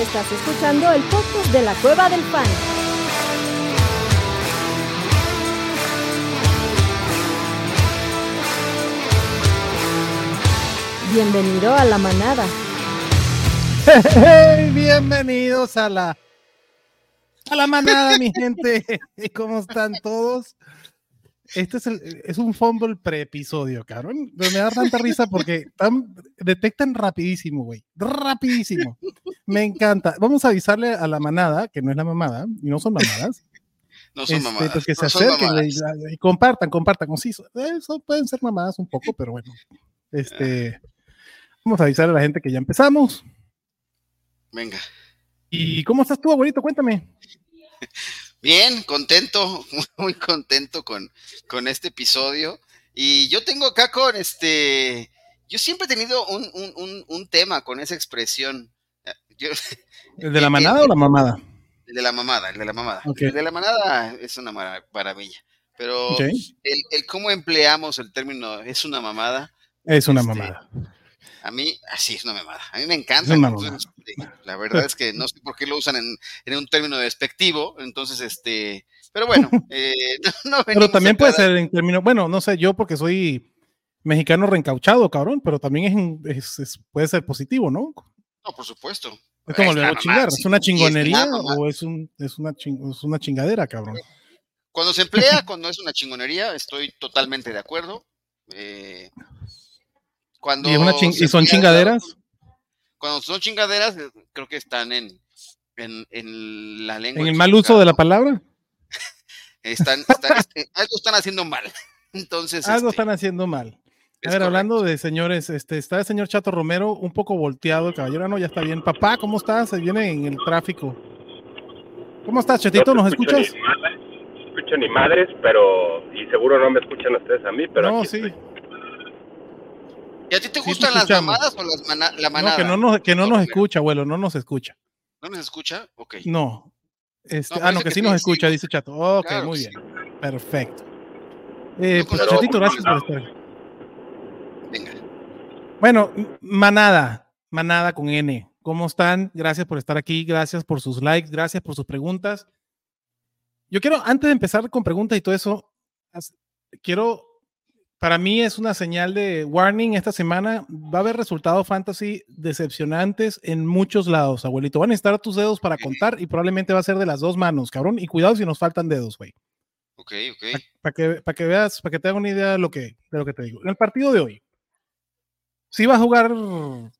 Estás escuchando el podcast de la Cueva del Fan. Bienvenido a la manada. Hey, bienvenidos a la a la manada, mi gente. ¿Cómo están todos? Este es, el- es un fumble pre-episodio, cabrón. Me da tanta risa porque tan- detectan rapidísimo, güey. Rapidísimo. Me encanta. Vamos a avisarle a la manada, que no es la mamada, y no son mamadas, No son este, mamadas. pues que se no acerquen mamadas. y, y compartan, compartan. Sí, so- eso pueden ser mamadas un poco, pero bueno. Este, vamos a avisarle a la gente que ya empezamos. Venga. ¿Y cómo estás tú, abuelito? Cuéntame. Bien, contento, muy contento con, con este episodio. Y yo tengo acá con este. Yo siempre he tenido un, un, un, un tema con esa expresión. Yo- ¿El de la manada o la mamada? el de la mamada, el de la mamada. El de la mamada es una mara- maravilla. Pero el, el cómo empleamos el término es una mamada, Es una Este, mamada. a mí, así es una mamada. A mí me encanta. Entonces, este, la verdad es que no sé por qué lo usan en, en un término despectivo. Entonces, este. Pero bueno, eh, no, no Pero también puede ser en términos, bueno, no sé, yo porque soy mexicano reencauchado, cabrón, pero también es, en- es- es- puede ser positivo, ¿no? No, por supuesto. Es como hago mamada, chingar. ¿es una chingonería o es, un, es, una ching- es una chingadera, cabrón? Cuando se emplea, cuando es una chingonería, estoy totalmente de acuerdo. Eh, cuando ¿Y, es una ching- se y son emplea- chingaderas? Cuando son chingaderas, eh, creo que están en, en, en la lengua. ¿En el mal uso de la palabra? Están, están- este, algo están haciendo mal. Entonces, Algo este, están haciendo mal. A ver, correcto. hablando de señores, este, está el señor Chato Romero un poco volteado, el caballero, no, ya está bien. Papá, ¿cómo estás? Se viene en el tráfico. ¿Cómo estás, Chetito? No ¿Nos escuchas? Ni madres, no escucho ni madres, pero. Y seguro no me escuchan ustedes a mí, pero. No, aquí sí. estoy. ¿Y a ti te sí gustan las mamadas o las mana- la No, manada? que no nos, que no nos escucha, abuelo, no nos escucha. ¿No nos escucha? Ok. No. Este, No, ah, no, que que sí nos escucha, dice Chato. Ok, Claro muy bien. Perfecto. Eh, No, pues, Chatito, gracias por estar. Venga. Bueno, manada, manada con N. ¿Cómo están? Gracias por estar aquí, gracias por sus likes, gracias por sus preguntas. Yo quiero, antes de empezar con preguntas y todo eso, quiero, para mí es una señal de warning esta semana. Va a haber resultados fantasy decepcionantes en muchos lados, abuelito. Van a estar tus dedos para contar y probablemente va a ser de las dos manos, cabrón. Y cuidado si nos faltan dedos, güey. Ok, ok. Para que, que veas, para que te hagas una idea de lo, que, de lo que te digo. En el partido de hoy, ¿sí va a jugar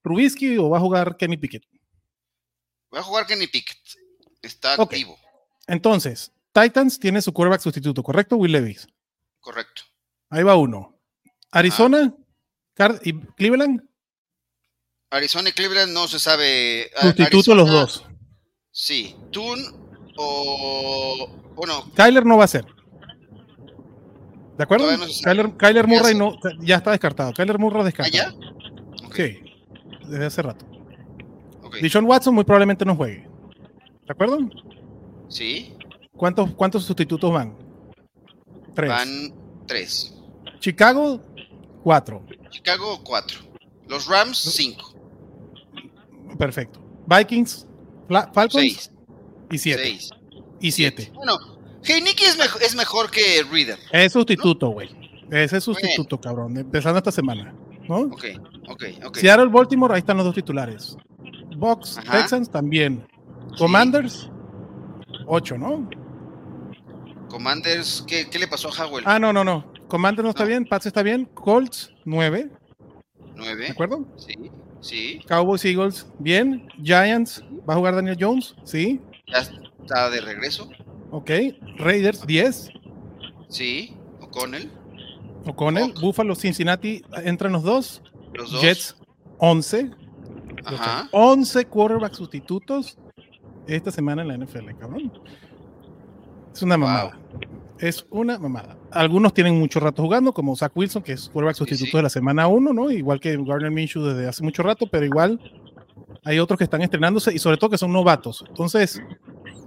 Trubisky o va a jugar Kenny Pickett? Voy a jugar Kenny Pickett. Está Ok. activo. Entonces, Titans tiene su quarterback sustituto, ¿correcto? Will Levis. Correcto. Ahí va uno. Arizona Car- y Cleveland, Arizona y Cleveland no se sabe. A- sustituto los Arizona, dos. Sí. Tune o. Bueno, Kyler no va a ser. ¿De acuerdo? No. Kyler, Murray no, ya está descartado. Kyler Murray descartado. ¿allá? Ok, Sí, desde hace rato. ok. Dishon Watson muy probablemente no juegue. ¿De acuerdo? Sí. ¿Cuántos, cuántos sustitutos van? Tres. Van tres. Chicago, cuatro. Chicago, cuatro. Los Rams, cinco. Perfecto. Vikings, Falcons Seis. y siete. Seis. Y siete. Bueno, Heineken es, mejo- es mejor que Reader. Es sustituto, güey. Ese es sustituto, cabrón. Empezando esta semana. ¿no? Ok, ok, ok. Seattle, Baltimore, ahí están los dos titulares. Ajá. Texans también. Commanders, ocho, ¿no? Commanders, ¿qué, qué le pasó a Howell? Ah, no, no, no. Commanders no está No. bien, Pats está bien. Colts, nueve, ¿de Nueve. acuerdo? Sí, sí. Cowboys, Eagles, bien. Giants, ¿va a jugar Daniel Jones? Sí. Ya está de regreso. Ok. Raiders, 10. Sí. O'Connell. O'Connell. Buffalo, Cincinnati, entran los dos. Los dos. Jets, 11. Ajá. 11 quarterbacks sustitutos esta semana en la NFL, cabrón. Es una Wow. mamada. Es una mamada. Algunos tienen mucho rato jugando, como Zach Wilson, que es quarterback sustituto sí. de la semana 1, ¿no? Igual que Gardner Minshew desde hace mucho rato, pero igual hay otros que están estrenándose y sobre todo que son novatos. Entonces,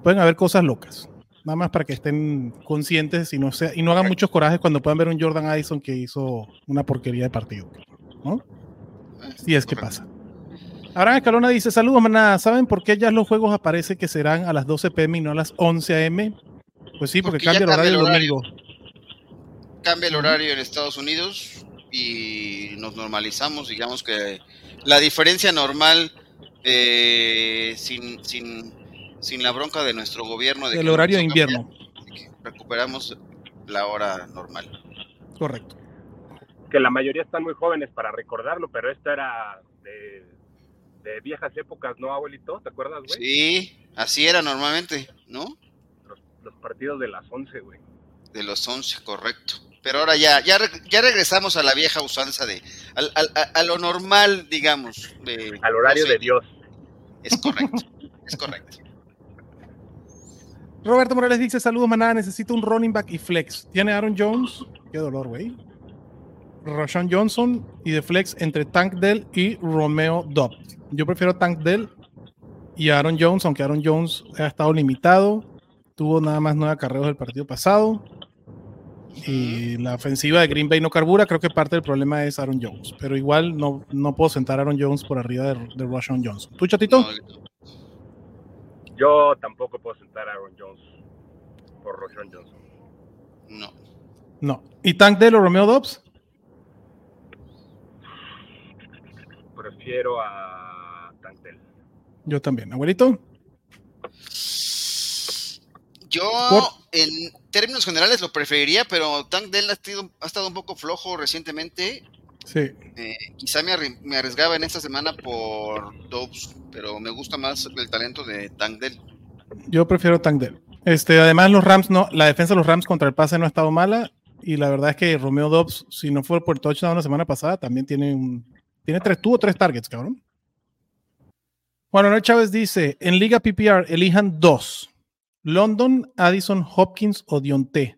pueden haber cosas locas. Nada más para que estén conscientes y no, sea, y no hagan muchos corajes cuando puedan ver un Jordan Addison que hizo una porquería de partido. ¿No? Si es que pasa. Abraham Escalona dice, saludos, manada. ¿Saben por qué ya los juegos aparece que serán a las 12 pm y no a las 11 am? Pues sí, porque, cambia el cambia horario el el horario. domingo. Cambia el horario en Estados Unidos y nos normalizamos, digamos que la diferencia normal eh, sin, sin, sin la bronca de nuestro gobierno de horario de invierno. recuperamos la hora normal. Correcto. Que la mayoría están muy jóvenes para recordarlo, pero esto era de, de viejas épocas, ¿no, abuelito? ¿Te acuerdas, güey? Sí, así era normalmente, ¿no? Los, los partidos de las 11, güey. De los 11, correcto. Pero ahora ya, ya, re- ya regresamos a la vieja usanza de, al- al- a, a lo normal, digamos. de Al horario 12. de Dios. Es correcto, es correcto. Roberto Morales dice, saludos, manada. Necesito un running back y flex. ¿Tiene Aaron Jones? Qué dolor, güey. Rashawn Johnson y de flex entre Tank Dell y Romeo Dobbs. Yo prefiero Tank Dell y Aaron Jones, aunque Aaron Jones ha estado limitado. Tuvo nada más nueve carreras del partido pasado. Y la ofensiva de Green Bay no carbura. Creo que parte del problema es Aaron Jones. Pero igual no, no puedo sentar a Aaron Jones por arriba de, de Johnson. ¿Tú, chatito? Yo tampoco puedo sentar a Aaron Jones por Roshan Johnson. no. No. ¿Y Tank Dell o Romeo Dobbs? Prefiero a Tantel. Yo también. ¿Abuelito? Yo, Por- en términos generales, lo preferiría, pero Tank Dell ha estado un poco flojo recientemente. Sí. Eh, quizá me, arri- me arriesgaba en esta semana por Dobbs, pero me gusta más el talento de Tank Dell. Yo prefiero Tank Dell. Este, además, los Rams no, la defensa de los Rams contra el pase no ha estado mala. Y la verdad es que Romeo Dobbs, si no fue por touchdown la semana pasada, también tiene un. Tiene tres, tuvo tres targets, cabrón. Bueno, Noel Chávez dice: en Liga PPR elijan dos: London, Addison, Hopkins o Dionte.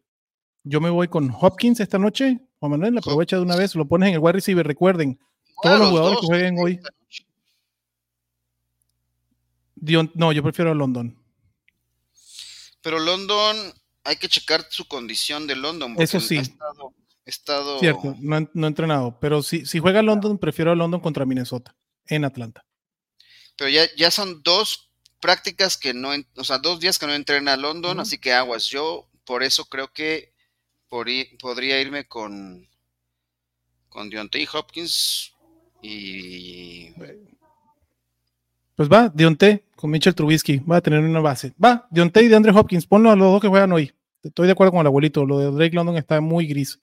Yo me voy con Hopkins esta noche. Juan Manuel, aprovecha de una vez, lo pones en el wide receiver. Recuerden, Todos los jugadores que jueguen hoy. Dion- no, yo prefiero a London. Pero London, hay que checar su condición de London. Eso sí. Ha estado, ha estado- Cierto, no, he- no entrenado, pero si, si juega London, prefiero a London contra Minnesota, en Atlanta. Pero ya, ya son dos prácticas que no, o sea, dos días que no entrena a London, así que aguas. Yo por eso creo que podría irme con, con Deontay Hopkins y Pues va, Dionte con Mitchell Trubisky, va a tener una base. Va, Dionte y de Andre Hopkins, ponlo a los dos que juegan hoy. Estoy de acuerdo con el abuelito, lo de Drake London está muy gris.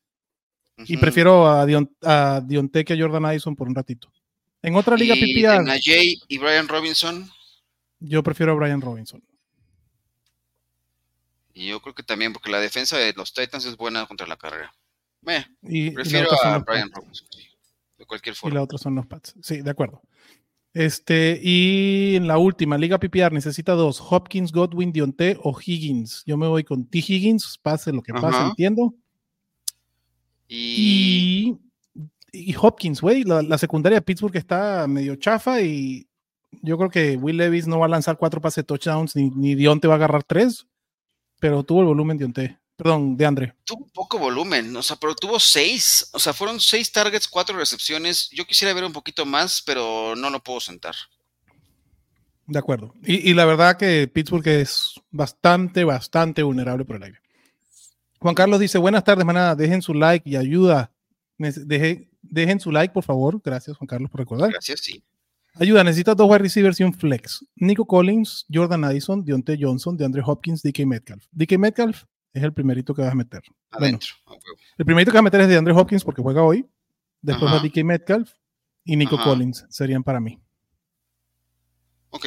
Y prefiero a, Dion, a Dionte que a Jordan Addison por un ratito. En otra liga PPR, y Brian Robinson. yo prefiero a Brian Robinson. Y yo creo que también, porque la defensa de los Titans es buena contra la carrera. Eh, Y, y prefiero a Brian. Robinson. sí, De cualquier Y forma. la otra son los Pats. Sí, de acuerdo. Este, y en la última, Liga PPR necesita dos: Hopkins, Godwin, Dionte o Higgins. Yo me voy con T. Higgins, pase lo que pase, Ajá. entiendo. Y, Y, y Hopkins, güey, la, la secundaria de Pittsburgh está medio chafa y yo creo que Will Levis no va a lanzar cuatro pases de touchdowns ni, ni Dionte va a agarrar tres, pero tuvo el volumen Dionte. Perdón, de Andre. tuvo poco volumen, o sea, pero tuvo seis, o sea, fueron seis targets, cuatro recepciones. Yo quisiera ver un poquito más, pero no lo puedo sentar. De acuerdo. Y, y la verdad que Pittsburgh es bastante, bastante vulnerable por el aire. Juan Carlos dice, buenas tardes, manada, dejen su like y ayuda. Deje- dejen su like, por favor. Gracias, Juan Carlos, por recordar. Gracias, sí. Ayuda, necesitas dos wide receivers y un flex. Nico Collins, Jordan Addison, Deontay Johnson, DeAndre Hopkins, DK Metcalf. DK Metcalf es el primerito que vas a meter. Adentro. el primerito que vas a meter es DeAndre Hopkins porque juega hoy. Después va DK Metcalf y Nico Ajá. Collins serían para mí. Ok.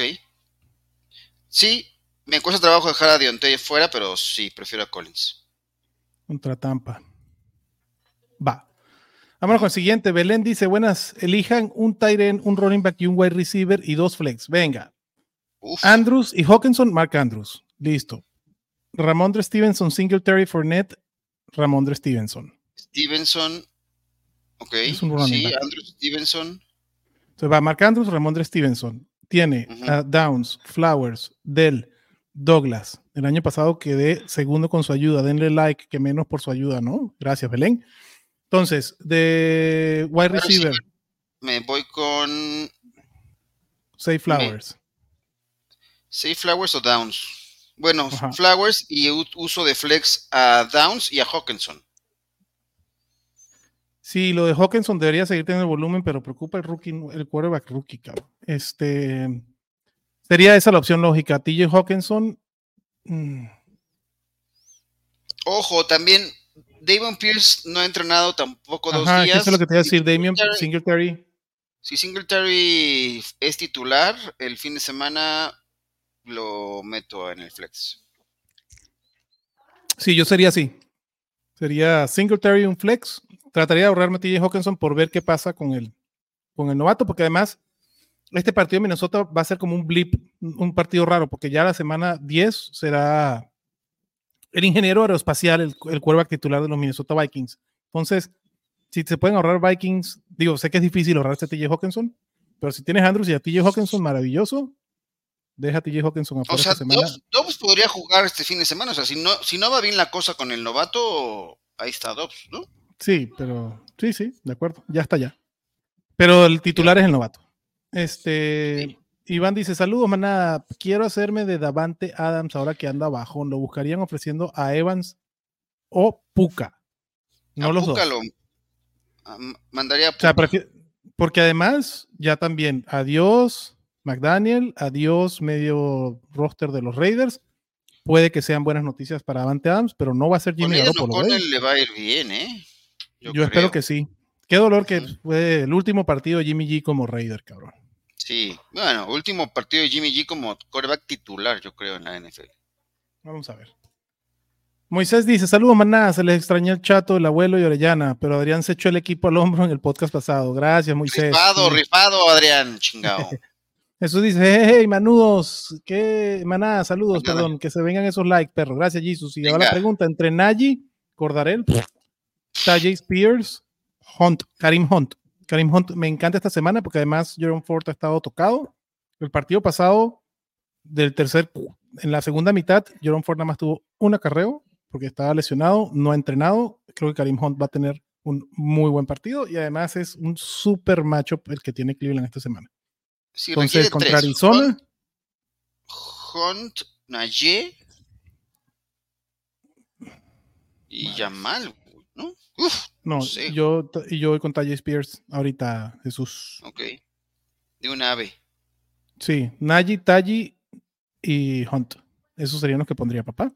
Sí, me cuesta trabajo dejar a Deontay fuera, pero sí, prefiero a Collins. Contra Tampa. Va. Vámonos con el siguiente. Belén dice: Buenas, elijan un end, un running back y un wide receiver y dos flex. Venga. Uf, Andrews y Hawkinson, Mark Andrews. Listo. Ramondre Stevenson, Singletary, Fournette, Ramondre Stevenson. Stevenson. Ok. Es un running Sí, back. Andrew Stevenson. Entonces va Mark Andrews, Ramondre Stevenson. Tiene a Downs, Flowers, Dell, Douglas. El año pasado quedé segundo con su ayuda. Denle like, que menos por su ayuda, ¿no? Gracias, Belén. Entonces, de wide receiver. Me voy con Say Flowers. Say Flowers o Downs. Bueno, Ajá. Flowers y uso de flex a Downs y a Hawkinson. Sí, lo de Hawkinson debería seguir teniendo volumen, pero preocupa el rookie, el quarterback rookie, cabrón. Este sería esa la opción lógica. TJ Hawkinson. mm, Ojo, también Damon Pierce no ha entrenado tampoco dos Ajá, días. eso es lo que te iba a decir. Singletary- Singletary. Si Singletary es titular, el fin de semana lo meto en el flex. Sí, yo sería así. Sería Singletary un flex. Trataría de ahorrarme a TJ Hawkinson por ver qué pasa con el, con el novato, porque además este partido de Minnesota va a ser como un blip, un partido raro, porque ya la semana 10 será el ingeniero aeroespacial, el, el quarterback titular de los Minnesota Vikings. Entonces, si se pueden ahorrar Vikings, digo, sé que es difícil ahorrarse a TJ Hawkinson, pero si tienes Andrews y a TJ Hawkinson, maravilloso. Deja a TJ Hawkinson O afuera sea, esta semana. Dobbs, Dobbs podría jugar este fin de semana. O sea, si no, si no va bien la cosa con el novato, ahí está Dobbs, ¿no? Sí, pero sí, sí, de acuerdo, ya está ya. Pero el titular es el novato. Este, Iván dice, saludos, manada, quiero hacerme de Davante Adams ahora que anda abajo. Lo buscarían ofreciendo a Evans o Puka. No A los Puka dos. lo- a- mandaría a O sea, Puka. porque además, ya también, adiós McDaniel, adiós medio roster de los Raiders. Puede que sean buenas noticias para Davante Adams, pero no va a ser Jimmy Garoppolo. con ¿eh? él le va a ir bien, ¿eh? Yo, creo. espero que sí. Qué dolor que fue el último partido de Jimmy G como Raider, cabrón. Sí. Bueno, último partido de Jimmy G como quarterback titular, yo creo, en la NFL. Vamos a ver. Moisés dice: Saludos, maná. Se les extrañó el chato, el abuelo y Orellana, pero Adrián se echó el equipo al hombro en el podcast pasado. Gracias, Moisés. Rifado, Sí. rifado, Adrián, chingado. Jesús dice: Hey, hey, manudos. ¿Qué? Maná, saludos, perdón. Que se vengan esos likes, perro. Gracias, Jesus. Y ahora la pregunta: entre Nagy, Cordarel, Tajay Spears, Hunt, Karim Hunt. Karim Hunt me encanta esta semana porque además Jerome Ford ha estado tocado. El partido pasado, del tercer, en la segunda mitad, Jerome Ford nada más tuvo un acarreo porque estaba lesionado, no ha entrenado. Creo que Karim Hunt va a tener un muy buen partido y además es un super macho el que tiene Cleveland esta semana. Sí, Entonces, contra tres. Arizona, Hunt, Najee y Yamal, ¿no? Uf, no, sí. yo, y yo voy con Tajay Spears ahorita, Jesús. ok. De un ave. Sí, Nagy, Taji y Hunt. Esos serían los que pondría papá.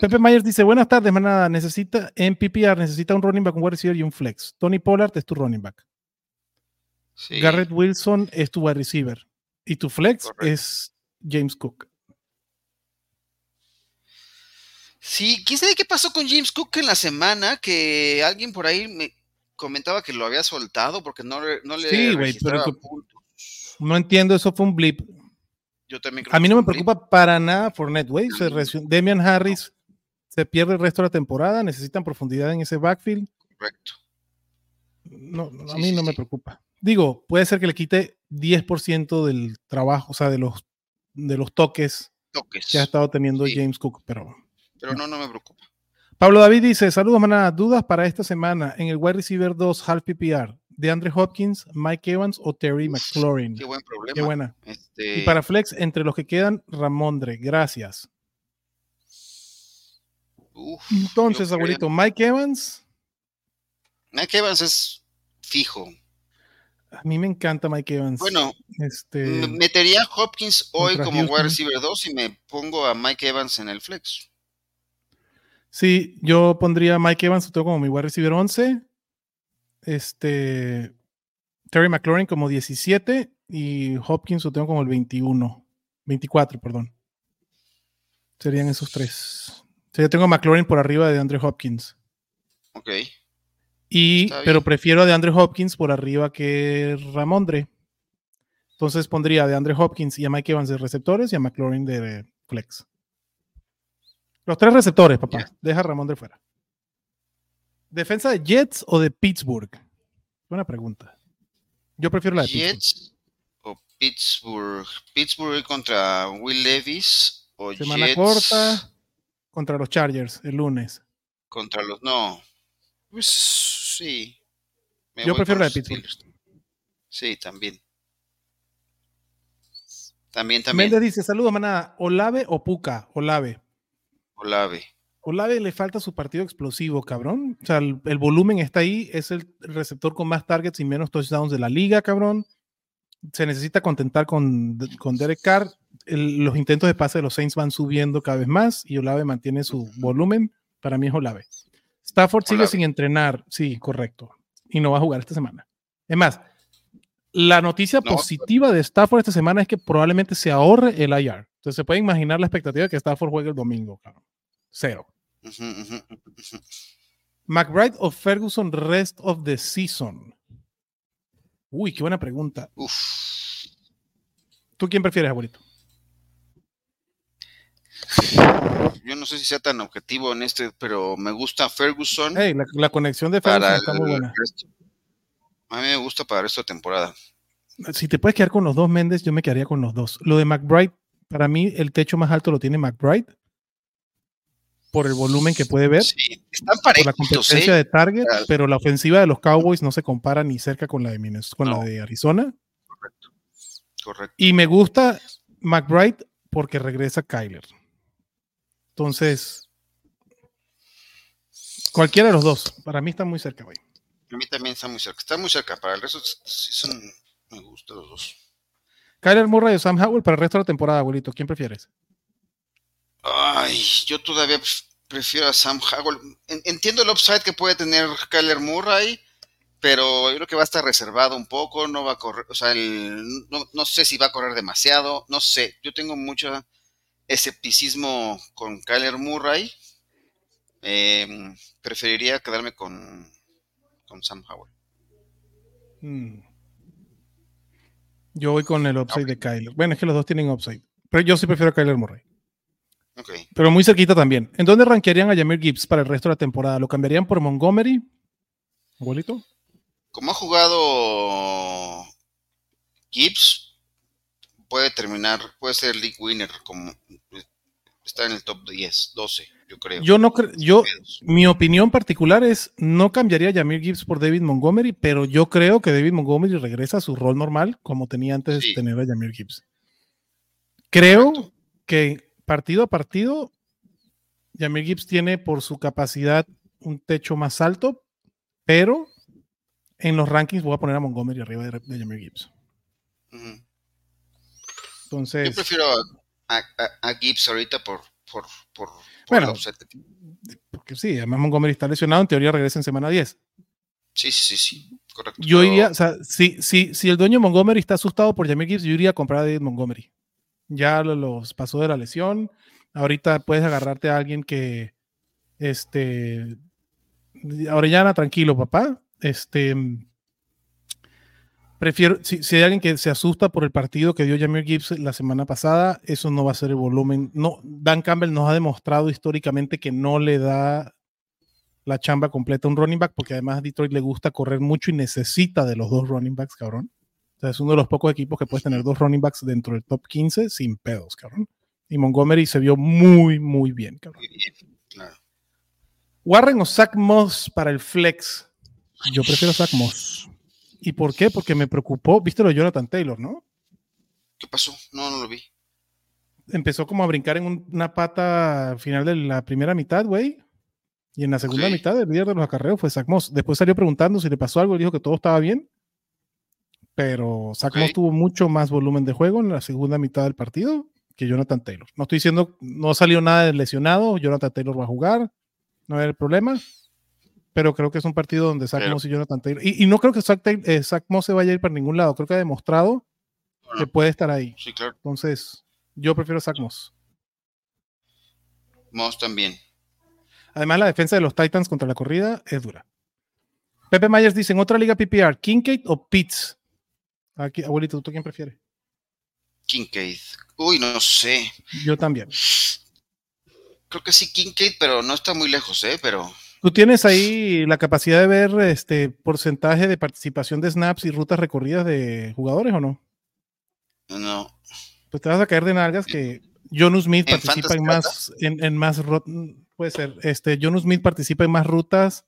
Pepe Myers dice: Buenas tardes, manada. Necesita en PPR, necesita un running back, un wide receiver y un flex. Tony Pollard es tu running back. Sí. Garrett Wilson es tu wide receiver. Y tu flex Correcto. es James Cook. Sí, quién sabe qué pasó con James Cook en la semana, que alguien por ahí me comentaba que lo había soltado porque no, le- no le Sí, güey, pero- puntos. No entiendo, eso fue un blip. Yo también creo A mí no me blip. preocupa para nada Fournette, güey. Damian Harris se pierde el resto de la temporada. Necesitan profundidad en ese backfield. Correcto. No, no, a mí sí, no me sí. preocupa. Digo, puede ser que le quite 10% del trabajo, o sea, de los, de los toques Toques. que ha estado teniendo. James Cook. Pero Pero no, no me preocupa. Pablo David dice: Saludos, manada. Dudas para esta semana en el wide receiver 2 half PPR de Andre Hopkins, Mike Evans o Terry McLaurin. Qué buen problema. Qué buena. Este, Y para Flex, entre los que quedan, Ramondre. Gracias. uf, Entonces, creo- abuelito, Mike Evans. Mike Evans es fijo. A mí me encanta Mike Evans. Bueno, este, metería a Hopkins hoy como wide receiver 2 y me pongo a Mike Evans en el flex. Sí, yo pondría a Mike Evans como mi wide receiver 11. Este, Terry McLaurin como 17 y Hopkins lo tengo como el 21. 24, perdón. Serían esos tres. O sea, yo tengo a McLaurin por arriba de Andre Hopkins. Ok. Y, pero prefiero a de Andre Hopkins por arriba que Ramondre. Entonces pondría a de Andre Hopkins y a Mike Evans de receptores y a McLaurin de flex. Los tres receptores, papá. Deja a Ramondre fuera. ¿Defensa de Jets o de Pittsburgh? Buena pregunta. Yo prefiero la de Pittsburgh. Jets o Pittsburgh. Pittsburgh contra Will Levis o Semana Jets corta contra los Chargers el lunes. contra los. No. Pues sí. Me Yo prefiero la de Pittsburgh. Steelers. Sí, también. También, también. Méndez dice, saludos, manada. Olave o Puka, Olave. Olave. Olave le falta su partido explosivo, cabrón. O sea, el, el, volumen está ahí, es el receptor con más targets y menos touchdowns de la liga, cabrón. Se necesita contentar con, con Derek Carr. El, los intentos de pase de los Saints van subiendo cada vez más y Olave mantiene su volumen. Para mí es Olave. Stafford sigue sin entrenar, sí, correcto. Y no va a jugar esta semana. Es más, la noticia No. positiva de Stafford esta semana es que probablemente se ahorre el IR. Entonces se puede imaginar la expectativa de que Stafford juegue el domingo, cabrón. Cero. McBride o Ferguson rest of the season. Uy, qué buena pregunta. Uf. ¿Tú quién prefieres, abuelito? Yo no sé si sea tan objetivo en este, pero me gusta Ferguson Hey, la, la conexión de Ferguson está muy buena. resto. A mí me gusta para esta temporada. Si te puedes quedar con los dos Méndez, yo me quedaría con los dos. Lo de McBride, para mí, el techo más alto lo tiene McBride por el volumen que puede ver, Sí, están por la parejitos, competencia ¿eh? de target, Claro. pero la ofensiva de los Cowboys no se compara ni cerca con la de, Minnes- con No. la de Arizona. Correcto. Correcto. Y me gusta McBride porque regresa Kyler. Entonces, cualquiera de los dos, para mí está muy cerca, güey. A mí también está muy cerca. Está muy cerca. Para el resto sí son. Me gustan los dos. Kyler Murray o Sam Howell para el resto de la temporada, abuelito. ¿Quién prefieres? Ay, yo todavía pref- prefiero a Sam Howell. En- Entiendo el upside que puede tener Kyler Murray, pero yo creo que va a estar reservado un poco, no va a correr, o sea, el- no, no sé si va a correr demasiado, no sé. Yo tengo mucho escepticismo con Kyler Murray. Eh, preferiría quedarme con, con Sam Howell. Mm. Yo voy con el upside de Kyler. Bueno, es que los dos tienen upside. Pero yo sí prefiero a Kyler Murray. Pero muy cerquita también. ¿En dónde rankearían a Jameer Gibbs para el resto de la temporada? ¿Lo cambiarían por Montgomery? Abuelito. Como ha jugado Gibbs, puede terminar, puede ser league winner, como está en el top 10, 12, yo creo. Yo no creo. Yo, mi opinión particular es no cambiaría a Jameer Gibbs por David Montgomery, pero yo creo que David Montgomery regresa a su rol normal como tenía antes Sí. de tener a Jameer Gibbs. Creo que partido a partido, Jameer Gibbs tiene por su capacidad un techo más alto, pero en los rankings voy a poner a Montgomery arriba de, de Jameer Gibbs. Entonces, Yo prefiero a, a- a Gibbs ahorita por, por, por, por Bueno. porque sí, además Montgomery está lesionado, en teoría regresa en semana 10. Sí, sí, sí, correcto. Yo iría, o sea, si, si, si el dueño Montgomery está asustado por Jameer Gibbs, yo iría a comprar a David Montgomery. Ya lo- los pasó de la lesión. Ahorita puedes agarrarte a alguien que, este, Orellana, tranquilo, papá. Este, prefiero, si, si hay alguien que se asusta por el partido que dio Jameer Gibbs la semana pasada, eso no va a ser el volumen. No, Dan Campbell nos ha demostrado históricamente que no le da la chamba completa a un running back, porque además a Detroit le gusta correr mucho y necesita de los dos running backs, cabrón. O sea, es uno de los pocos equipos que puedes tener dos running backs dentro del top 15 sin pedos, cabrón. Y Montgomery se vio muy, muy bien, cabrón. Muy bien, claro. Warren o Zach Moss para el flex. Yo prefiero Zach Moss. ¿Y por qué? Porque me preocupó, viste lo de Jonathan Taylor, ¿no? ¿Qué pasó? No, no lo vi. Empezó como a brincar en un- una pata al final de la primera mitad, güey. Y en la segunda mitad, el líder de los acarreos fue Zach Moss. Después salió preguntando si le pasó algo y dijo que todo estaba bien. Pero Zach. Moss tuvo mucho más volumen de juego en la segunda mitad del partido que Jonathan Taylor. No estoy diciendo, no salió nada lesionado. Jonathan Taylor va a jugar. No hay problema. Pero creo que es un partido donde Zach Pero- Moss y Jonathan Taylor. Y, y no creo que Zach, Taylor- eh, Zach Moss se vaya a ir para ningún lado. Creo que ha demostrado No, que puede estar ahí. Sí, claro. Entonces, yo prefiero Zach Moss. Moss también. Además, la defensa de los Titans contra la corrida es dura. Pepe Myers dice, en otra liga PPR, Kincaid o Pitts. Aquí, abuelito, ¿tú quién prefieres? Kincaid. Uy, no sé. Yo también. Creo que sí, Kincaid, pero no está muy lejos, ¿eh? Pero ¿Tú tienes ahí la capacidad de ver este porcentaje de participación de snaps y rutas recorridas de jugadores o no? no. Pues te vas a caer de nalgas que Jonu Smith ¿En participa en más, en, en más puede ser, este, Jonu Smith participa en más rutas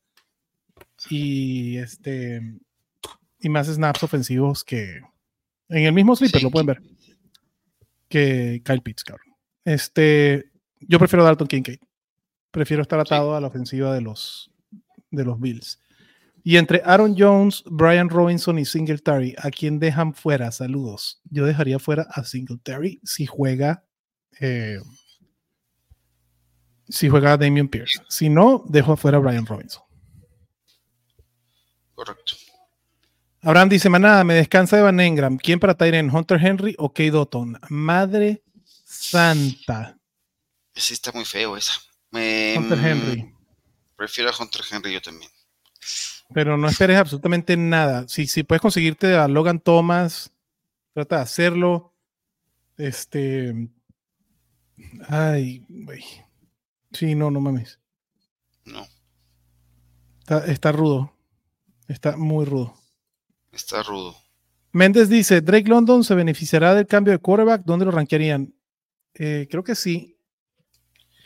y este y más snaps ofensivos que en el mismo sleeper, Sí, lo pueden ver. que Kyle Pitts, cabrón. Este, yo prefiero Dalton Kincaid. Prefiero estar atado a la ofensiva de los, de los Bills. Y entre Aaron Jones, Brian Robinson y Singletary, ¿a quién dejan fuera? Saludos. Yo dejaría fuera a Singletary si juega. Eh, si juega Damian Pierce. Si no, dejo afuera a Brian Robinson. Correcto. Abraham dice, manada, me descansa Evan Engram. ¿Quién para Tyren? ¿Hunter Henry o Kate Dotton? Madre santa. Sí, está muy feo esa. Hunter Henry. Prefiero a Hunter Henry yo también. Pero no esperes absolutamente nada. Si, si puedes conseguirte a Logan Thomas, trata de hacerlo. Este. Ay, güey. Sí, no, no mames. No. Está, está rudo. Está muy rudo. Está rudo. Méndez dice: Drake London se beneficiará del cambio de quarterback. ¿Dónde lo rankearían? Eh, creo que sí.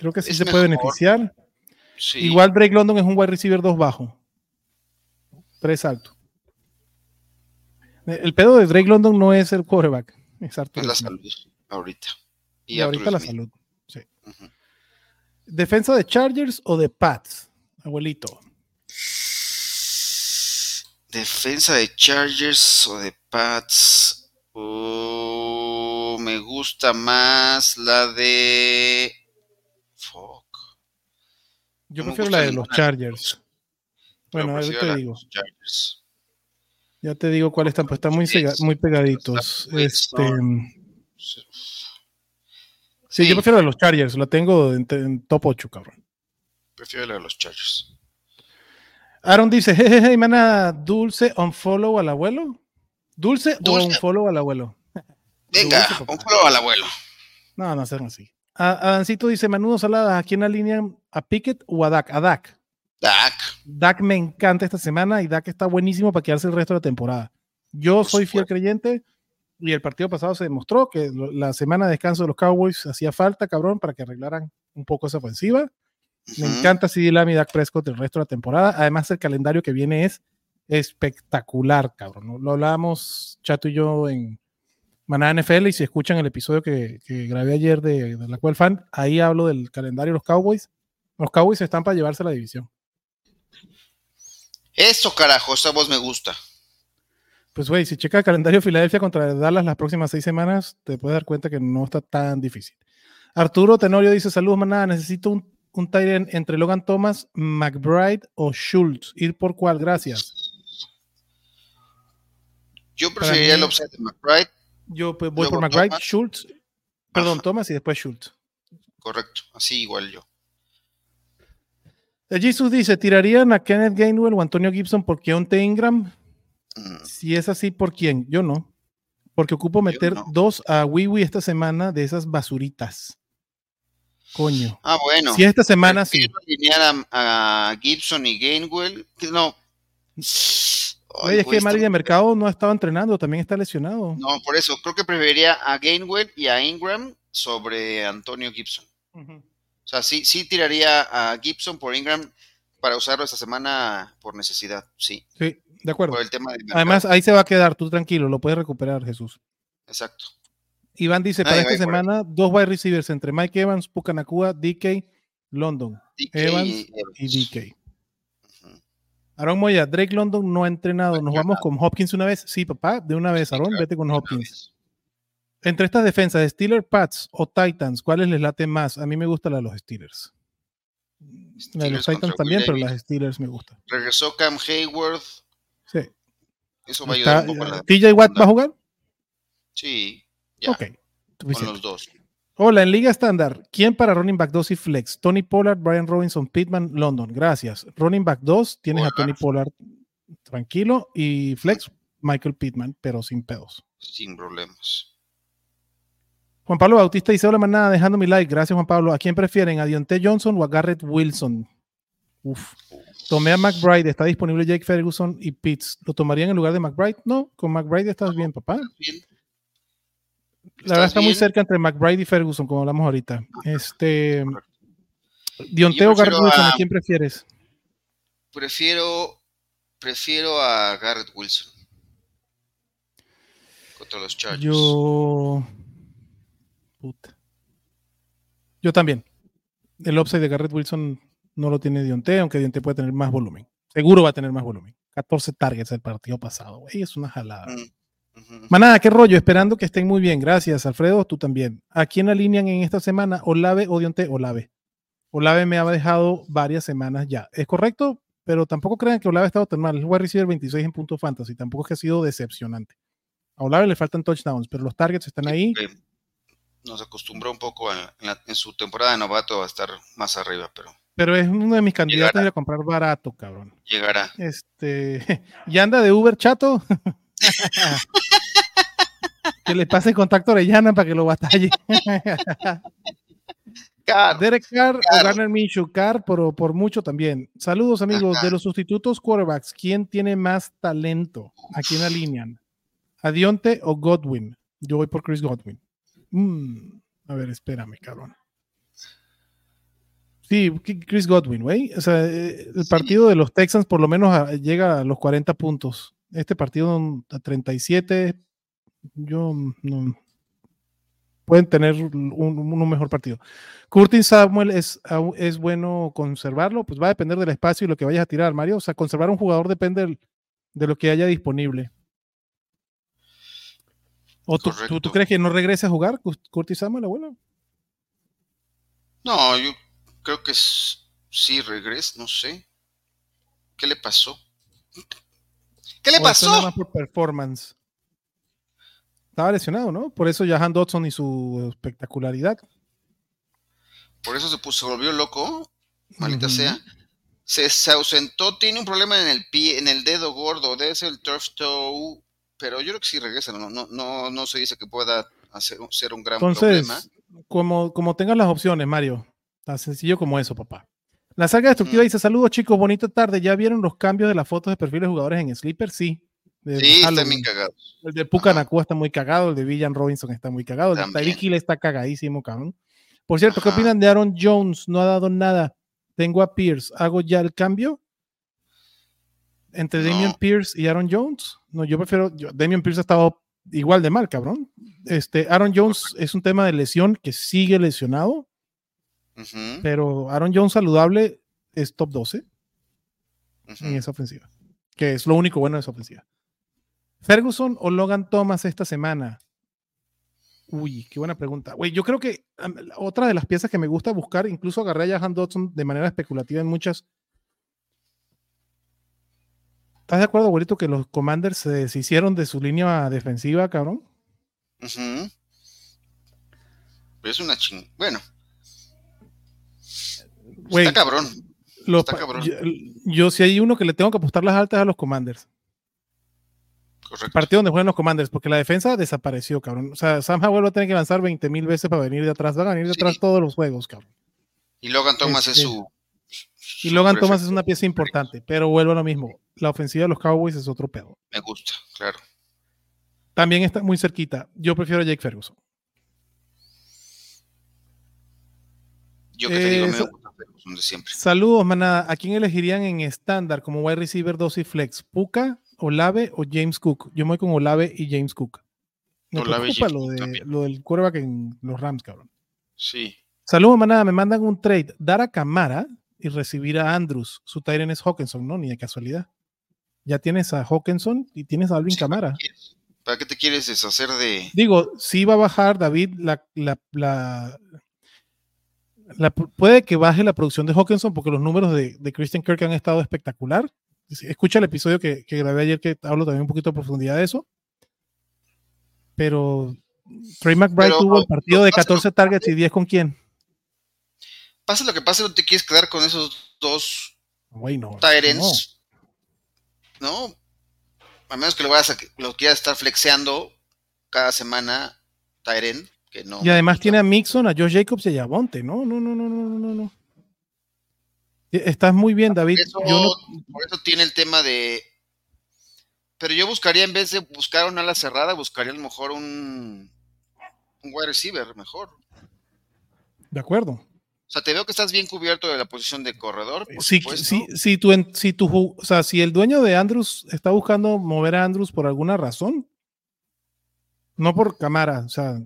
Creo que sí Es se puede beneficiar. Sí. Igual Drake London es un wide receiver 2 bajo. 3 alto. El pedo de Drake London no es el quarterback. Es Arthur la salud. Ahorita. Y ahorita la salud. Sí. ¿Defensa de Chargers o de Pats? Abuelito. Defensa de Chargers o de Pats. Oh, me gusta más la de. Yo No prefiero la de los. Chargers. Bueno, prefiero te la digo. Chargers. Ya te digo cuáles están, pues están muy, muy pegaditos. Este, Sí. sí, yo prefiero la de los Chargers. La tengo en, en top 8, cabrón. Prefiero la de los Chargers. Aaron dice, jejeje, manada, dulce, un follow al abuelo. ¿Dulce, o Dulce. un follow al abuelo? Venga, Dulce, papá. un follow al abuelo. No, no sean así. Adancito dice, menudo saladas, ¿a quién alinean? ¿A Pickett o a Dak? A Dak. Dak. Dak me encanta esta semana y Dak está buenísimo para quedarse el resto de la temporada. Yo soy fiel creyente y el partido pasado se demostró que la semana de descanso de los Cowboys hacía falta, cabrón, para que arreglaran un poco esa ofensiva. Me Ujú. encanta CD Lamb y Dak Prescott el resto de la temporada. Además, el calendario que viene es espectacular, cabrón. Lo hablábamos Chato y yo en Manada NFL y si escuchan el episodio que, que grabé ayer de, de la cual fan, ahí hablo del calendario de los Cowboys. Los Cowboys están para llevarse la división. Eso, carajo, esa voz me gusta. Pues, güey, si checa el calendario de Filadelfia contra Dallas las próximas seis semanas, te puedes dar cuenta que no está tan difícil. Arturo Tenorio dice: Saludos, manada. Necesito un, un end entre Logan Thomas, McBride o Schultz. ¿Ir por cuál? Gracias. Yo preferiría el upside de McBride. Yo pues, voy Luego por McBride, Thomas. Schultz, perdón. Thomas y después Schultz. Correcto, así igual yo. El Jesus dice: ¿Tirarían a Kenneth Gainwell o Antonio Gibson por Keontae Ingram? Mm, Si es así, ¿por quién? Yo no. Porque ocupo meter no. dos a Wiwi esta semana de esas basuritas. Coño. Ah, bueno. Si esta semana sí. Alinear a, a Gibson y Gainwell. No. Oye, es que de Mercado no ha estado entrenando, también está lesionado. No, por eso, creo que preferiría a Gainwell y a Ingram sobre Antonio Gibson. O sea, sí, sí tiraría a Gibson por Ingram para usarlo esta semana por necesidad, sí. Sí, de acuerdo. Por el tema del. Además, ahí se va a quedar, tú tranquilo, lo puedes recuperar, Jesús. Exacto. Iván dice, Nadie para esta semana, dos wide receivers entre Mike Evans, Pucanacua, DK, London DK Evans y. DK. Ujú. Aaron Moya, Drake London no ha entrenado. ¿Nos vamos con Hopkins una vez? Sí, papá, de una vez, Aaron, vete con Hopkins. Entre estas defensas, Steelers, Pats o Titans, ¿cuáles les late más? A mí me gusta la de los Steelers. La de los Titans también, Will pero Davis. las Steelers me gustan. Regresó Cam Hayworth. Sí. Eso va a ayudar un poco a la. ¿TJ Watt va a jugar? Sí, ya, Ok. con los dos. Hola, en Liga Estándar, ¿quién para running back 2 y flex? Tony Pollard, Brian Robinson, Pittman, London. Gracias. Running back 2, tienes a Tony Pollard tranquilo y flex, Michael Pittman, pero sin pedos. Sin problemas. Juan Pablo Bautista dice, hola manada, dejando mi like. Gracias, Juan Pablo. ¿A quién prefieren? ¿A Dionte Johnson o a Garrett Wilson? Uf. Tomé a McBride, está disponible Jake Ferguson y Pitts. ¿Lo tomarían en lugar de McBride? No, con McBride estás bien, papá. Bien. La verdad ¿Estás está muy cerca entre McBride y Ferguson, como hablamos ahorita. Este, Correcto. Dionte Yo o Garrett Wilson, ¿a a- quién prefieres? Prefiero, prefiero a Garrett Wilson contra los Chargers. Yo. Puta. Yo también. El upside de Garrett Wilson no lo tiene Dionte, aunque Dionte puede tener más volumen. Seguro va a tener más volumen. 14 targets el partido pasado, güey. Es una jalada. Mm. Manada, qué rollo. Esperando que estén muy bien. Gracias, Alfredo. Tú también. ¿A quién alinean en esta semana? Olave o Dionte? Olave. Olave me ha dejado varias semanas ya. Es correcto, pero tampoco crean que Olave ha estado tan mal. Es wide receiver 26 en punto fantasy. Tampoco es que ha sido decepcionante. A Olave le faltan touchdowns, pero los targets están ahí. Nos acostumbró un poco en, en la- en su temporada de novato a estar más arriba, pero Pero es uno de mis candidatos a comprar barato, cabrón. llegará. Este, y anda de Uber chato. que le pase contacto a Orellana para que lo batalle. Derek Carr o Claro. Garner Minshew, Carr por, por mucho también. Saludos amigos. Ajá. De los sustitutos quarterbacks, ¿quién tiene más talento? ¿A quién alinean? ¿A Dionte o Godwin? Yo voy por Chris Godwin. Mm, a ver, espérame, cabrón. Sí, Chris Godwin, güey. O sea, eh, el Sí. partido de los Texans por lo menos a- llega a los 40 puntos. Este partido a 37, yo no. Pueden tener un, un mejor partido. Curtin Samuel es, es bueno conservarlo, pues va a depender del espacio y lo que vayas a tirar, Mario. O sea, conservar un jugador depende de lo que haya disponible. ¿O tú, tú- tú Correcto. crees que no regrese a jugar Curtis Samuel, abuelo? No, yo creo que sí regresa, no sé. ¿Qué le pasó? ¿Qué le ¿O esto nada pasó? más por performance? Estaba lesionado, ¿no? Por eso Jahan Dodson y su espectacularidad. Por eso se puso, se volvió loco, maldita sea. Se, se ausentó, tiene un problema en el pie, en el dedo gordo, debe ser el turf toe, pero yo creo que sí regresa, no, no, no, no se dice que pueda hacer, ser un gran Entonces, problema. como, como tengas las opciones, Mario. Tan sencillo como eso, papá. La saga destructiva Mm. dice: Saludos, chicos, bonita tarde. ¿Ya vieron los cambios de las fotos de perfiles de jugadores en Sleeper? Sí. De Sí, está Halloween. bien cagado. El de. Nakua está muy cagado, el de Villan Robinson está muy cagado, el de. Tyreek está cagadísimo, cabrón. Por cierto, ¿qué opinan de Aaron Jones? No ha dado nada. Tengo a Pierce. ¿Hago ya el cambio? ¿Entre No. Damian Pierce y Aaron Jones? No, yo prefiero. yo- Damian Pierce ha estado igual de mal, cabrón. Este, Aaron Jones es un tema de lesión que sigue lesionado, Ujú, pero Aaron Jones saludable es top 12 ujú. en esa ofensiva, que es lo único bueno de esa ofensiva. Ferguson o Logan Thomas esta semana. Uy, qué buena pregunta. Güey, yo creo que otra de las piezas que me gusta buscar, incluso agarré a Jahan Dodson de manera especulativa en muchas. ¿Estás de acuerdo, abuelito, que los Commanders se deshicieron de su línea defensiva, cabrón? Pero es una ching... Bueno, está cabrón. los está cabrón. Yo, yo si hay uno que le tengo que apostar las altas a los Commanders. Correcto. partido donde juegan los Commanders, porque la defensa desapareció, cabrón. O sea, Sam Howell va a tener que lanzar 20 mil veces para venir de atrás. Va a venir de Sí. atrás todos los juegos, cabrón. Y Logan Thomas es Este, su. Y Logan Thomas es una pieza importante, pero vuelvo a lo mismo. La ofensiva de los Cowboys es otro pedo. Me gusta, claro. También está muy cerquita. Yo prefiero a Jake Ferguson. Yo que te digo, Eh, me so- gusta Ferguson de siempre. Saludos, manada. ¿A quién elegirían en estándar como wide receiver 2 y flex? ¿Puka, Olave o James Cook? Yo me voy con Olave y James Cook. Me Olave y preocupa James lo, de, también. lo del quarterback en los Rams, cabrón. Sí. Saludos, manada. Me mandan un trade. Dar a Camara y recibir a Andrews. Su Tyren es Hawkinson, ¿no? Ni de casualidad. Ya tienes a Hawkinson y tienes a Alvin Sí, Camara. ¿Para qué te quieres deshacer de.? Digo, sí va a bajar, David, la, la, la- la- puede que baje la producción de Hawkinson porque los números de, de Christian Kirk han estado espectacular. Escucha el episodio que, que grabé ayer que hablo también un poquito de profundidad de eso. Pero Trey McBride Pero tuvo el partido de pasa- 14 targets y 10 con quién. Pase lo que pase, no te quieres quedar con esos dos Güey, no, no. No. A menos que lo, vayas a, lo quieras estar flexeando cada semana, Tyrant, que no. Y además tiene a Mixon, a Josh Jacobs y a Yavonte. No, no, no, no, no, no, no, no. Estás muy bien, David. Por eso, Yo no- por eso tiene el tema de. Pero yo buscaría, en vez de buscar una ala cerrada, buscaría a lo mejor un, un wide receiver mejor. de acuerdo. O sea, te veo que estás bien cubierto de la posición de corredor. Por si, supuesto. si, ju- o sea, si el dueño de Andrews está buscando mover a Andrews por alguna razón, no por cámara, o sea,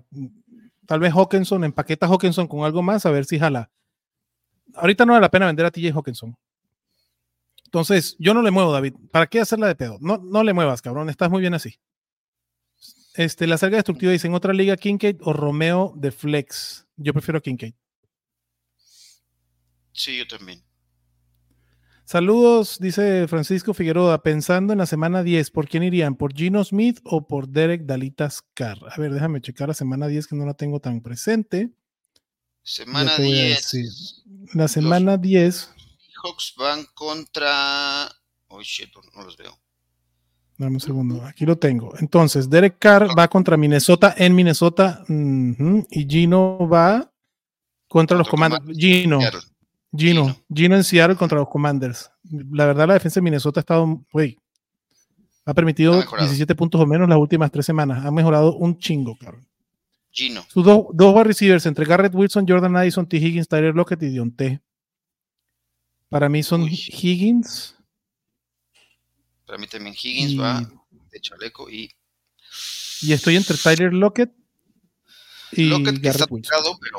Tal vez Hawkinson, empaqueta Hawkinson con algo más, a ver si jala. Ahorita no vale la pena vender a TJ Hawkinson. Entonces, yo no le muevo, David. ¿Para qué hacerla de pedo? No, no le muevas, cabrón. Estás muy bien así. Este, la salga destructiva dice en otra liga Kincaid o Romeo de Flex. Yo prefiero Kincaid. Sí, yo también. Saludos, dice Francisco Figueroa, pensando en la semana 10, ¿por quién irían? ¿Por Gino Smith o por Derek Dalitas Carr? A ver, déjame checar la semana 10 que no la tengo tan presente. Semana 10. La semana 10. Hawks van contra. Oh shit, no los veo. Dame un segundo, aquí lo tengo. Entonces, Derek Carr va contra Minnesota en Minnesota y Gino va contra, los Commanders. Gino, Gino, Gino, en Seattle contra los Commanders. La verdad, la defensa de Minnesota ha estado, güey, ha permitido 17 puntos o menos las últimas tres semanas. Ha mejorado un chingo, claro. Gino. Sus dos, dos receivers entre Garrett Wilson, Jordan Addison, T. Higgins, Tyler Lockett y Dionte. Para mí son Higgins, para mí también Higgins va de chaleco y. Y estoy entre Tyler Lockett y Lockett que está tocado, pero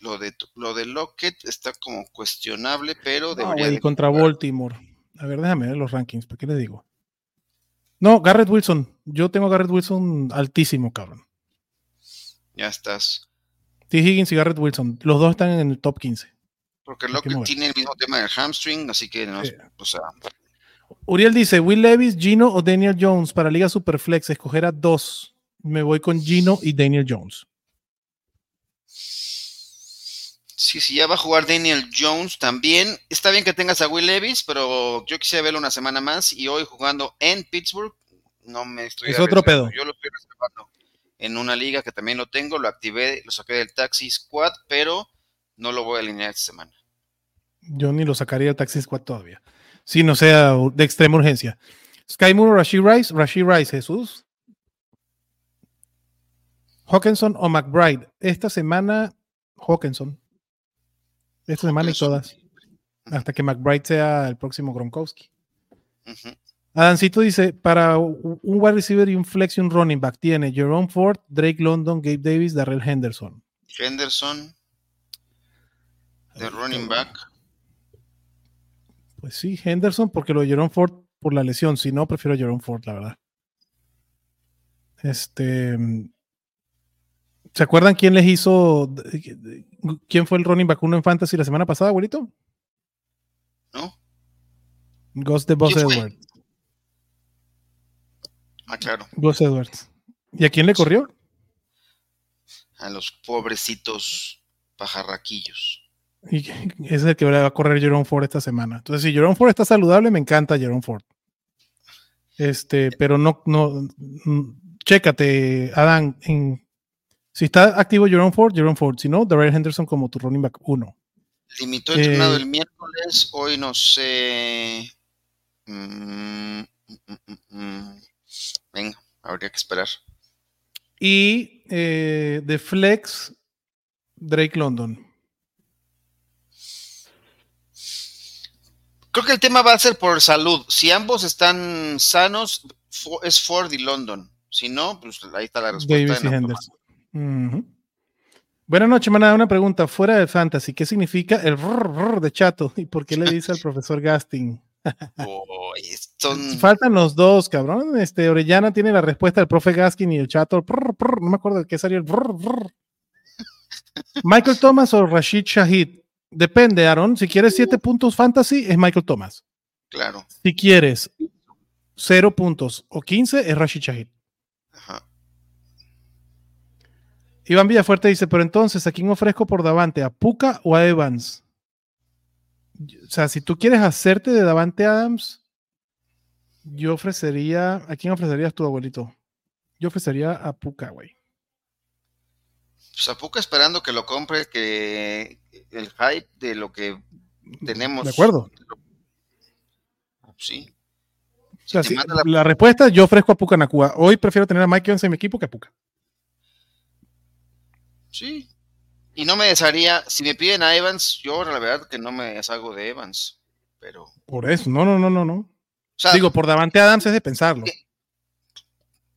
lo de, lo de Lockett está como cuestionable, pero debería. y contra Baltimore. A ver, déjame ver los rankings, ¿para qué le digo? No, Garrett Wilson. Yo tengo a Garrett Wilson altísimo, cabrón. Ya estás. T. Higgins y Garrett Wilson. Los dos están en el top 15. Porque Lockett tiene el mismo tema del hamstring, así que no, o sea, Uriel dice, Will Levis, Gino o Daniel Jones para Liga Superflex, escoger a dos. Me voy con Gino y Daniel Jones. Sí, sí, ya va a jugar Daniel Jones también. Está bien que tengas a Will Levis, pero yo quisiera verlo una semana más y hoy jugando en Pittsburgh, no me estoy... Es otro pedo. Yo lo estoy reservando en una liga que también lo tengo, lo activé, lo saqué del Taxi Squad, pero no lo voy a alinear esta semana. Yo ni lo sacaría del Taxi Squad todavía si no sea de extrema urgencia. Sky Moore, Rashid Rice, Rashid Rice, Jesús. Hawkinson o McBride. Esta semana, Hawkinson. Esta semana y todas. Hasta que McBride sea el próximo Gronkowski. Adancito dice: para un wide receiver y un flex y un running back, tiene Jerome Ford, Drake London, Gabe Davis, Darrell Henderson. Henderson, de running back. Pues sí, Henderson, porque lo de Jerome Ford por la lesión. Si no, prefiero a Jerome Ford, la verdad. Este. ¿Se acuerdan quién les hizo? ¿Quién fue el running back uno en Fantasy la semana pasada, abuelito? ¿No? Ghost de Boss Edwards. Ah, claro. Ghost Edwards. ¿Y a quién le corrió? A los pobrecitos pajarraquillos. Y ese es el que va a correr Jerome Ford esta semana. Entonces, si Jerome Ford está saludable, me encanta Jerome Ford. Este, pero no, no, mm, chécate, Adán, en, si está activo Jerome Ford, Jerome Ford. Si no, Darrell Henderson como tu running back 1. Limitó entrenado eh, el miércoles, hoy no sé. Mm, mm, venga, habría que esperar. Y eh, de Flex, Drake London. Creo que el tema va a ser por salud. Si ambos están sanos, es Ford y London. Si no, pues ahí está la respuesta. Davis y Henderson. Buenas noches, manada. Una pregunta. Fuera de fantasy, ¿qué significa el rrr, de chato? ¿Y por qué le dice al profesor Gasting? Faltan los dos, cabrón. Este, Orellana tiene la respuesta del profe Gaskin y el chato. no me acuerdo de qué salió el. Michael Thomas o Rashid Shahid. Depende, Aaron. Si quieres 7 puntos fantasy, es Michael Thomas. Claro. Si quieres 0 puntos o 15, es Rashid Shahid. Ajá. Iván Villafuerte dice, pero entonces, ¿a quién ofrezco por Davante? ¿A Puka o a Evans? O sea, si tú quieres hacerte de Davante Adams, yo ofrecería, ¿a quién ofrecerías tu abuelito? Yo ofrecería a Puka, güey. Pues Puka esperando que lo compre, que el hype de lo que tenemos. De acuerdo. Sí. la... respuesta, yo ofrezco a Puka Nakua. Hoy prefiero tener a Mike Evans en mi equipo que a Puka. Sí. Y no me desharía, si me piden a Evans, yo la verdad que no me deshago de Evans. Pero. Por eso, no, no, no, no, no. Digo, por Davante Adams es de pensarlo.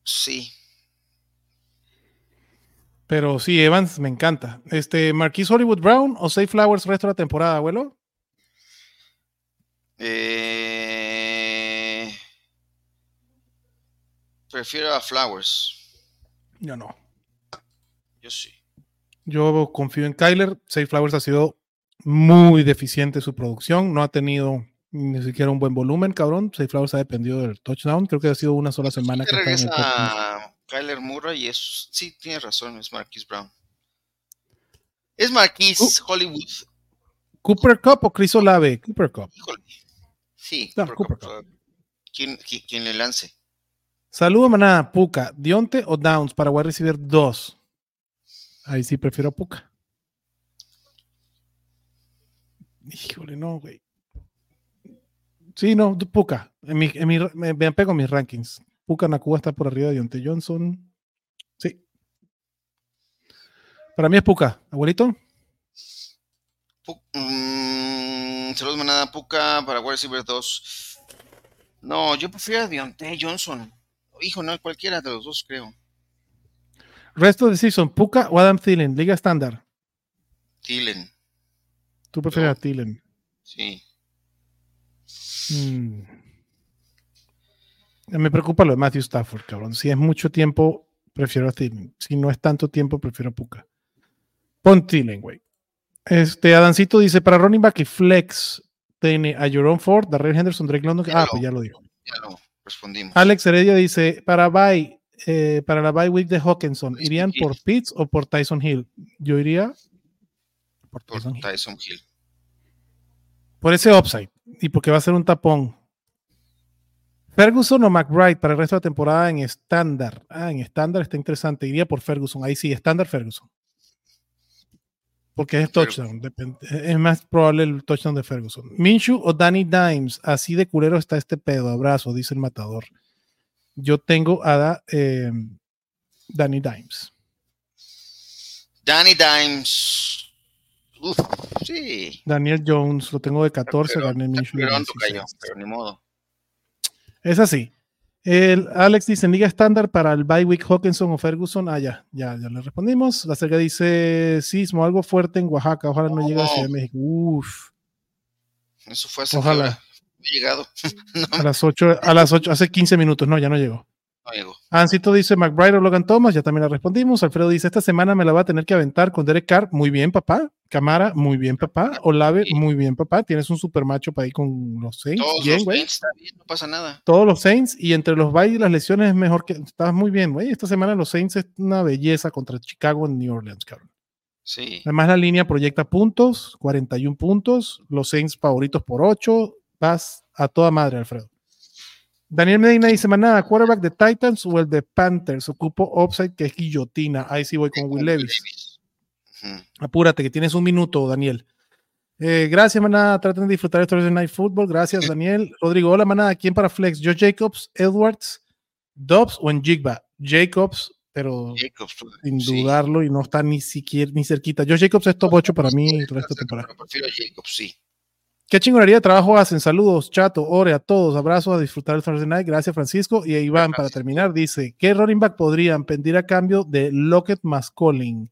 Sí. Pero sí, Evans me encanta. Este, Marquis Hollywood Brown o Safe Flowers resto de la temporada, abuelo. Eh, prefiero a Flowers. Yo no. Yo sí. Yo confío en Kyler. Safe Flowers ha sido muy deficiente su producción. No ha tenido ni siquiera un buen volumen, cabrón. Safe Flowers ha dependido del touchdown. Creo que ha sido una sola semana que está en el top 15. regresa Kyler Murray y es. Sí, tienes razón, es Marquis Brown. Es Marquis Uh. Hollywood. Cooper Cup o Chris Olave. Cooper Cup. Híjole. Sí, No, Cooper Cooper Cup. ¿Quién, quién, quién le lance? Saludo, manada. Puka. Dionte o Downs para wide receiver 2. Ahí sí prefiero a Puka. Híjole, no, güey. Sí, no, Puka. En mi, en mi, me, me apego a mis rankings. Puka Nakua está por arriba de Dionte Johnson. Sí. Para mí es Puka. Abuelito. Mm, saludos, manada Puca para Wide Receiver 2. No, yo prefiero a Deontay Johnson. Hijo, no, cualquiera de los dos, creo. Resto de season. Puka o Adam Thielen. Liga estándar. Thielen, Tú prefieres Yo. a Thielen. sí. Mm. Me preocupa lo de Matthew Stafford, cabrón. Si es mucho tiempo, prefiero a Thielen. Si no es tanto tiempo, prefiero a Puka. Pon Thielen, güey. Este, Adancito dice, para running back y flex, tiene a Jerome Ford, Darrell Henderson, Drake London. Ya Ah, lo- pues ya lo dijo. Ya lo respondimos. Alex Heredia dice, para bye, eh, para la bye week de Hawkinson, ¿irían por Pitts o por Tyson Hill? Yo iría por por Tyson Hill. Tyson Hill. Por ese upside y porque va a ser un tapón. Ferguson o McBride para el resto de la temporada en estándar. Ah, en estándar está interesante. Iría por Ferguson. Ahí sí, estándar Ferguson. Porque es touchdown. depende- Es más probable el touchdown de Ferguson. Minshew o Danny Dimes. Así de culero está este pedo. Abrazo, dice el matador. Yo tengo a eh, Danny Dimes. Danny Dimes. Uf, sí. Daniel Jones, lo tengo de 14. Pero- Daniel de Pero 16. pero ni modo. Es así. El Alex dice, en liga estándar para el bye week Hawkinson o Ferguson. Ah, ya, ya, ya le respondimos. La cerca dice, sismo, algo fuerte en Oaxaca. Ojalá no llegue a Ciudad de México. Uf, Eso fue hace Ojalá. No llegado. a las 8, a las 8, hace 15 minutos. No, ya no llegó. No llegó. Ancito dice, McBride o Logan Thomas. Ya también la respondimos. Alfredo dice, esta semana me la va a tener que aventar con Derek Carr. Muy bien, papá. Camara, muy bien, papá. Olave, Sí. muy bien, papá. Tienes un super macho para ir con los Saints. Todos Bien, los güey. Saints está bien, no pasa nada. todos los Saints y entre los bye y las lesiones es mejor que estás muy bien, güey. Esta semana los Saints es una belleza contra Chicago en New Orleans, cabrón. Sí. Además la línea proyecta puntos, 41 puntos, los Saints favoritos por 8, vas a toda madre, Alfredo. Daniel Medina dice, manada, quarterback de Titans o el de Panthers, ocupo upside que es guillotina. Ahí sí voy con Will Levis. Apúrate, que tienes un minuto, Daniel. Eh, gracias, manada. Traten de disfrutar de Thursday Night Football. Gracias, Daniel. Rodrigo, hola, manada. ¿Quién para Flex? ¿Joe Jacobs, Edwards, Dobbs o en Jigba? Jacobs, pero Jacobs, sin sí. dudarlo y no está ni siquiera ni cerquita. Joe Jacobs es top 8 para mí el resto de temporada. Prefiero a Jacobs, sí. ¿Qué chingonería de trabajo hacen? Saludos, chato, ore a todos, abrazos a disfrutar el Thursday Night. Gracias, Francisco. Y Iván, para terminar, dice: ¿Qué running back podrían pedir a cambio de Lockett más Colling?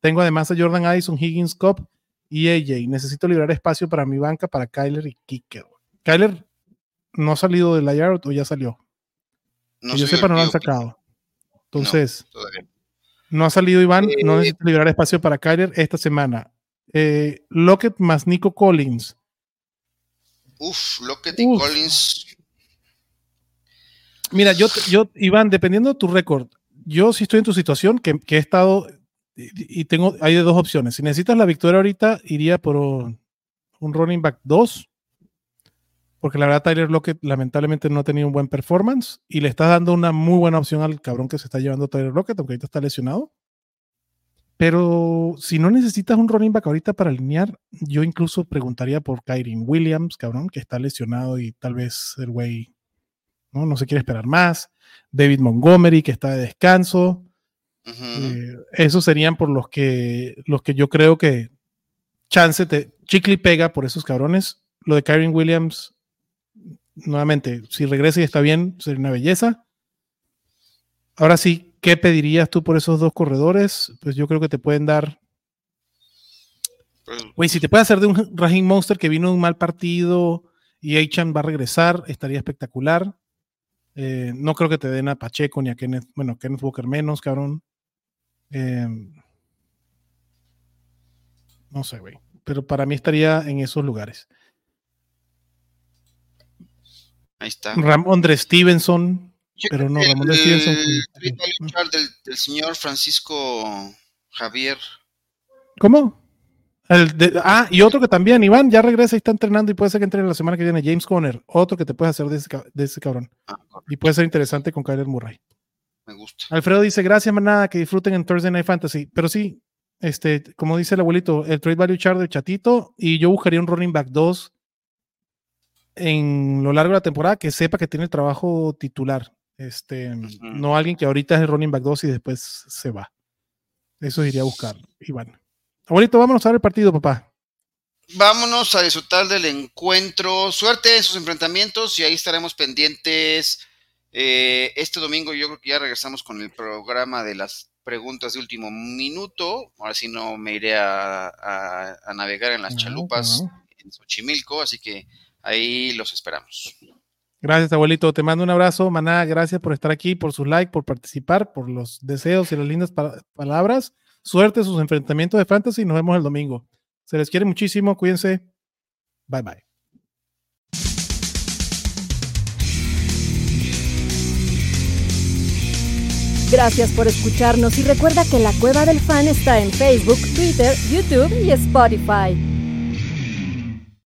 Tengo además a Jordan Addison, Higgins Cup y AJ. Necesito liberar espacio para mi banca, para Kyler y Kicker. Kyler no ha salido de la yard o ya salió. No que yo sepa, no lo han divertido, sacado. Entonces, no ha salido Iván, no Eh, necesito liberar espacio para Kyler esta semana. Eh, Lockett más Nico Collins. Uf, Lockett y Uf. Collins. Mira, yo, yo, Iván, dependiendo de tu récord, yo si estoy en tu situación, que, que he estado y, y tengo, hay de dos opciones. Si necesitas la victoria ahorita, iría por un, un running back 2, porque la verdad Tyler Lockett lamentablemente no ha tenido un buen performance y le estás dando una muy buena opción al cabrón que se está llevando Tyler Lockett, aunque ahorita está lesionado. Pero si no necesitas un running back ahorita para alinear, yo incluso preguntaría por Kyrie Williams, cabrón, que está lesionado y tal vez el güey ¿no? no se quiere esperar más. David Montgomery, que está de descanso. Eh, esos serían por los que, los que yo creo que chance te chicle y pega por esos cabrones. Lo de Kyrie Williams, nuevamente, si regresa y está bien, sería una belleza. Ahora sí, ¿qué pedirías tú por esos dos corredores? Pues yo creo que te pueden dar. Pues, Güey, si te puede hacer de un Raheem Monster que vino de un mal partido y Aichan va a regresar, estaría espectacular. Eh, no creo que te den a Pacheco ni a Kenneth, bueno, Kenneth Walker menos, cabrón. Eh, no sé, güey. Pero para mí estaría en esos lugares. ahí está. Ramondre Stevenson, pero no, Ramondre el, Stevenson. chart del, del señor Francisco Javier. ¿Cómo? El de- ah, y otro que también, Iván, ya regresa y está entrenando y puede ser que entrene la semana que viene. James Conner, otro que te puedes hacer de ese, de ese cabrón. Ah, Y puede ser interesante con Kyler Murray. me gusta. Alfredo dice, gracias, manada, que disfruten en Thursday Night Fantasy. Pero sí, este, como dice el abuelito, el trade value chart de Chatito, y yo buscaría un running back 2 en lo largo de la temporada que sepa que tiene el trabajo titular. Este, no alguien que ahorita es el running back 2 y después se va. Eso iría a buscar, Iván. Abuelito, vámonos a ver el partido, papá. Vámonos a disfrutar del encuentro. Suerte en sus enfrentamientos y ahí estaremos pendientes. Eh, este domingo yo creo que ya regresamos con el programa de las preguntas de último minuto. Ahora sí no me iré a, a- a navegar en las No, chalupas no. en Xochimilco, así que ahí los esperamos. Gracias, abuelito. Te mando un abrazo. Maná, gracias por estar aquí, por sus likes, por participar, por los deseos y las lindas pa- palabras. Suerte en sus enfrentamientos de fantasy. Nos vemos el domingo. Se les quiere muchísimo. Cuídense. Bye bye. Gracias por escucharnos y recuerda que la Cueva del Fan está en Facebook, Twitter, YouTube y Spotify.